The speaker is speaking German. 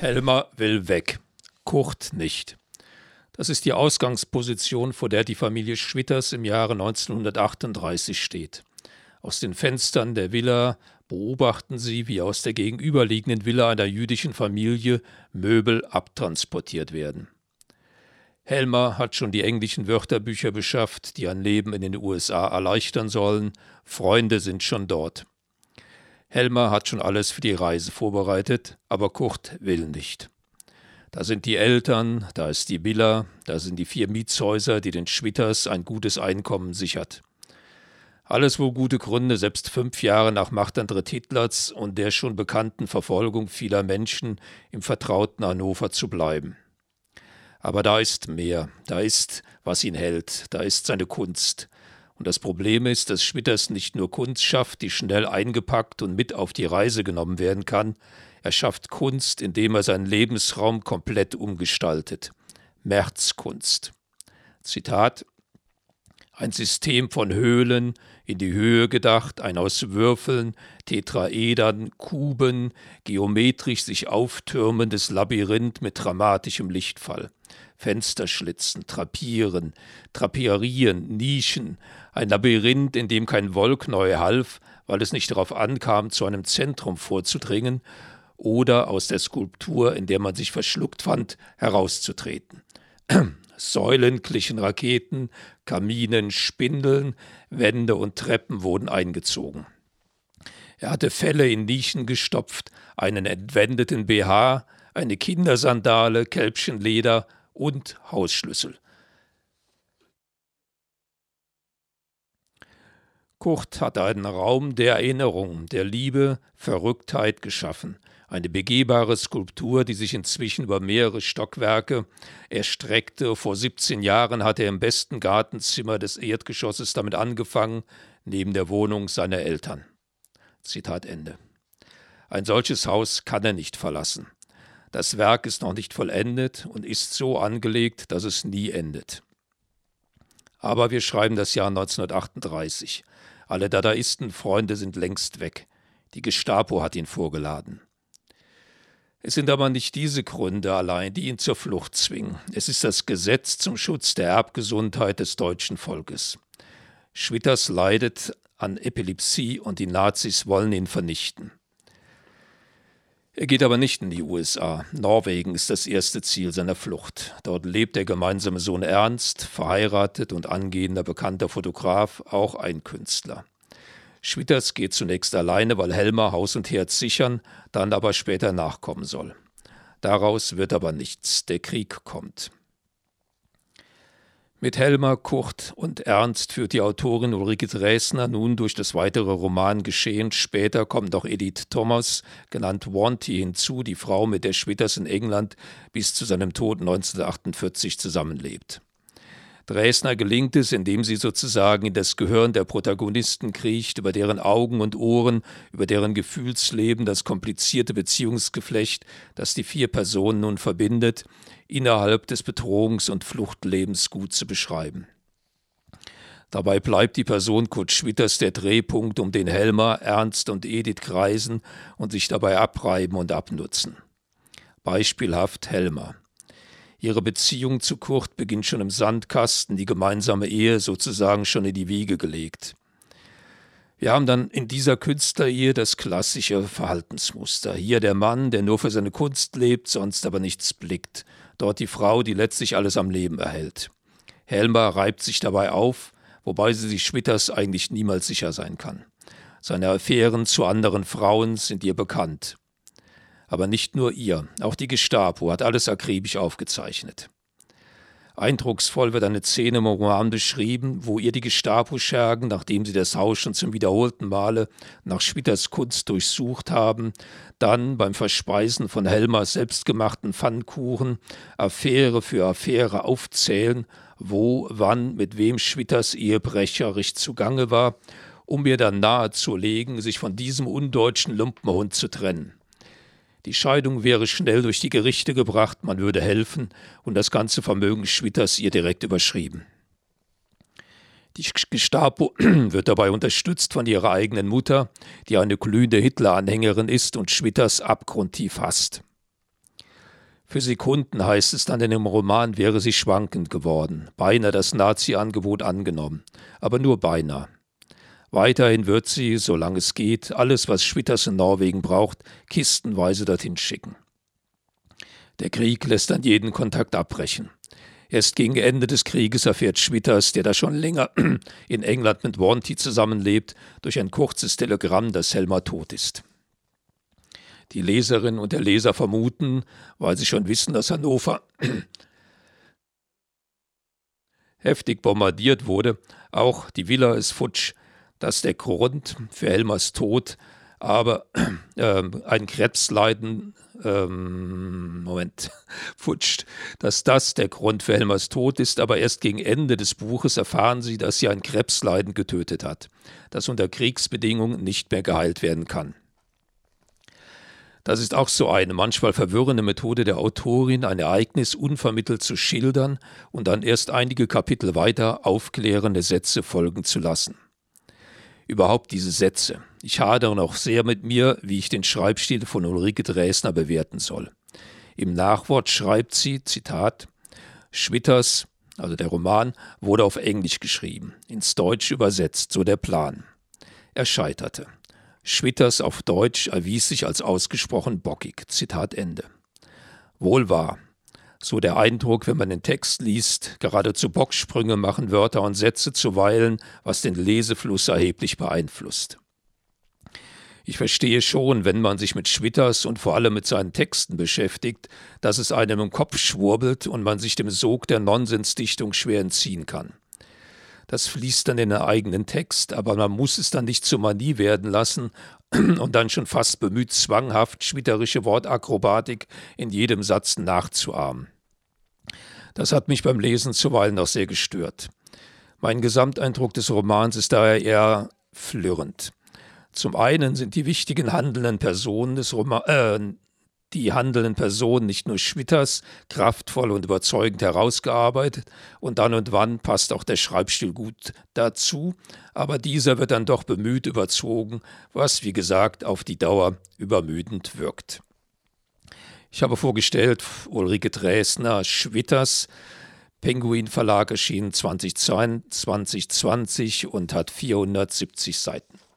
Helmer will weg, Kurt nicht. Das ist die Ausgangsposition, vor der die Familie Schwitters im Jahre 1938 steht. Aus den Fenstern der Villa beobachten sie, wie aus der gegenüberliegenden Villa einer jüdischen Familie Möbel abtransportiert werden. Helmer hat schon die englischen Wörterbücher beschafft, die ein Leben in den USA erleichtern sollen. Freunde sind schon dort. Helmer hat schon alles für die Reise vorbereitet, aber Kurt will nicht. Da sind die Eltern, da ist die Villa, da sind die vier Mietshäuser, die den Schwitters ein gutes Einkommen sichert. Alles wohl gute Gründe, selbst fünf Jahre nach Machtantritt Hitlers und der schon bekannten Verfolgung vieler Menschen im vertrauten Hannover zu bleiben. Aber da ist mehr, da ist, was ihn hält, da ist seine Kunst, und das Problem ist, dass Schwitters nicht nur Kunst schafft, die schnell eingepackt und mit auf die Reise genommen werden kann, er schafft Kunst, indem er seinen Lebensraum komplett umgestaltet. Märzkunst. Zitat ein System von Höhlen, in die Höhe gedacht, ein aus Würfeln, Tetraedern, Kuben, geometrisch sich auftürmendes Labyrinth mit dramatischem Lichtfall. Fensterschlitzen, Trapieren, Traperien, Nischen, ein Labyrinth, in dem kein Wollknäuel half, weil es nicht darauf ankam, zu einem Zentrum vorzudringen oder aus der Skulptur, in der man sich verschluckt fand, herauszutreten. Säulen glichen Raketen, Kaminen, Spindeln, Wände und Treppen wurden eingezogen. Er hatte Felle in Nischen gestopft, einen entwendeten BH, eine Kindersandale, Kälbchenleder und Hausschlüssel. Kurt hatte einen Raum der Erinnerung, der Liebe, Verrücktheit geschaffen. Eine begehbare Skulptur, die sich inzwischen über mehrere Stockwerke erstreckte. Vor 17 Jahren hatte er im besten Gartenzimmer des Erdgeschosses damit angefangen, neben der Wohnung seiner Eltern. Zitat Ende. Ein solches Haus kann er nicht verlassen. Das Werk ist noch nicht vollendet und ist so angelegt, dass es nie endet. Aber wir schreiben das Jahr 1938. Alle Dadaisten-Freunde sind längst weg. Die Gestapo hat ihn vorgeladen. Es sind aber nicht diese Gründe allein, die ihn zur Flucht zwingen. Es ist das Gesetz zum Schutz der Erbgesundheit des deutschen Volkes. Schwitters leidet an Epilepsie und die Nazis wollen ihn vernichten. Er geht aber nicht in die USA. Norwegen ist das erste Ziel seiner Flucht. Dort lebt der gemeinsame Sohn Ernst, verheiratet und angehender bekannter Fotograf, auch ein Künstler. Schwitters geht zunächst alleine, weil Helmer Haus und Herd sichern, dann aber später nachkommen soll. Daraus wird aber nichts. Der Krieg kommt. Mit Helmer, Kurt und Ernst führt die Autorin Ulrike Dresner nun durch das weitere Romangeschehen. Später kommt auch Edith Thomas, genannt Wanty, hinzu, die Frau, mit der Schwitters in England bis zu seinem Tod 1948 zusammenlebt. Dresner gelingt es, indem sie sozusagen in das Gehirn der Protagonisten kriecht, über deren Augen und Ohren, über deren Gefühlsleben das komplizierte Beziehungsgeflecht, das die vier Personen nun verbindet, innerhalb des Bedrohungs- und Fluchtlebens gut zu beschreiben. Dabei bleibt die Person Kurt Schwitters der Drehpunkt, um den Helmer, Ernst und Edith kreisen und sich dabei abreiben und abnutzen. Beispielhaft Helmer. Ihre Beziehung zu Kurt beginnt schon im Sandkasten, die gemeinsame Ehe sozusagen schon in die Wiege gelegt. Wir haben dann in dieser Künstlerehe das klassische Verhaltensmuster. Hier der Mann, der nur für seine Kunst lebt, sonst aber nichts blickt. Dort die Frau, die letztlich alles am Leben erhält. Helmer reibt sich dabei auf, wobei sie sich Schwitters eigentlich niemals sicher sein kann. Seine Affären zu anderen Frauen sind ihr bekannt. Aber nicht nur ihr, auch die Gestapo hat alles akribisch aufgezeichnet. Eindrucksvoll wird eine Szene im Roman beschrieben, wo ihr die Gestapo-Schergen, nachdem sie das Haus schon zum wiederholten Male nach Schwitters Kunst durchsucht haben, dann beim Verspeisen von Helmers selbstgemachten Pfannkuchen Affäre für Affäre aufzählen, wo, wann, mit wem Schwitters ehebrecherisch zugange war, um mir dann nahezulegen, sich von diesem undeutschen Lumpenhund zu trennen. Die Scheidung wäre schnell durch die Gerichte gebracht, man würde helfen und das ganze Vermögen Schwitters ihr direkt überschrieben. Die Gestapo wird dabei unterstützt von ihrer eigenen Mutter, die eine glühende Hitler-Anhängerin ist und Schwitters abgrundtief hasst. Für Sekunden heißt es dann in dem Roman, wäre sie schwankend geworden, beinahe das Nazi-Angebot angenommen, aber nur beinahe. Weiterhin wird sie, solange es geht, alles, was Schwitters in Norwegen braucht, kistenweise dorthin schicken. Der Krieg lässt dann jeden Kontakt abbrechen. Erst gegen Ende des Krieges erfährt Schwitters, der da schon länger in England mit Wanty zusammenlebt, durch ein kurzes Telegramm, dass Helma tot ist. Die Leserin und der Leser vermuten, weil sie schon wissen, dass Hannover heftig bombardiert wurde, auch die Villa ist futsch, dass der Grund für Helmers Tod aber äh, ein Krebsleiden, ähm, Moment, futscht, dass das der Grund für Helmers Tod ist, aber erst gegen Ende des Buches erfahren sie, dass sie ein Krebsleiden getötet hat, das unter Kriegsbedingungen nicht mehr geheilt werden kann. Das ist auch so eine manchmal verwirrende Methode der Autorin, ein Ereignis unvermittelt zu schildern und dann erst einige Kapitel weiter aufklärende Sätze folgen zu lassen. Überhaupt diese Sätze. Ich hadere noch sehr mit mir, wie ich den Schreibstil von Ulrike Dresner bewerten soll. Im Nachwort schreibt sie, Zitat, Schwitters, also der Roman, wurde auf Englisch geschrieben, ins Deutsch übersetzt, so der Plan. Er scheiterte. Schwitters auf Deutsch erwies sich als ausgesprochen bockig. Zitat Ende. Wohl wahr. So der Eindruck, wenn man den Text liest, geradezu Bocksprünge machen Wörter und Sätze zuweilen, was den Lesefluss erheblich beeinflusst. Ich verstehe schon, wenn man sich mit Schwitters und vor allem mit seinen Texten beschäftigt, dass es einem im Kopf schwurbelt und man sich dem Sog der Nonsensdichtung schwer entziehen kann. Das fließt dann in den eigenen Text, aber man muss es dann nicht zur Manie werden lassen und dann schon fast bemüht, zwanghaft schwitterische Wortakrobatik in jedem Satz nachzuahmen. Das hat mich beim Lesen zuweilen noch sehr gestört. Mein Gesamteindruck des Romans ist daher eher flirrend. Zum einen sind die wichtigen handelnden Personen des Romans, äh, die handelnden Personen nicht nur Schwitters kraftvoll und überzeugend herausgearbeitet und dann und wann passt auch der Schreibstil gut dazu, aber dieser wird dann doch bemüht überzogen, was wie gesagt auf die Dauer übermüdend wirkt. Ich habe vorgestellt Ulrike Dresner Schwitters, Penguin Verlag erschien 2020 und hat 470 Seiten.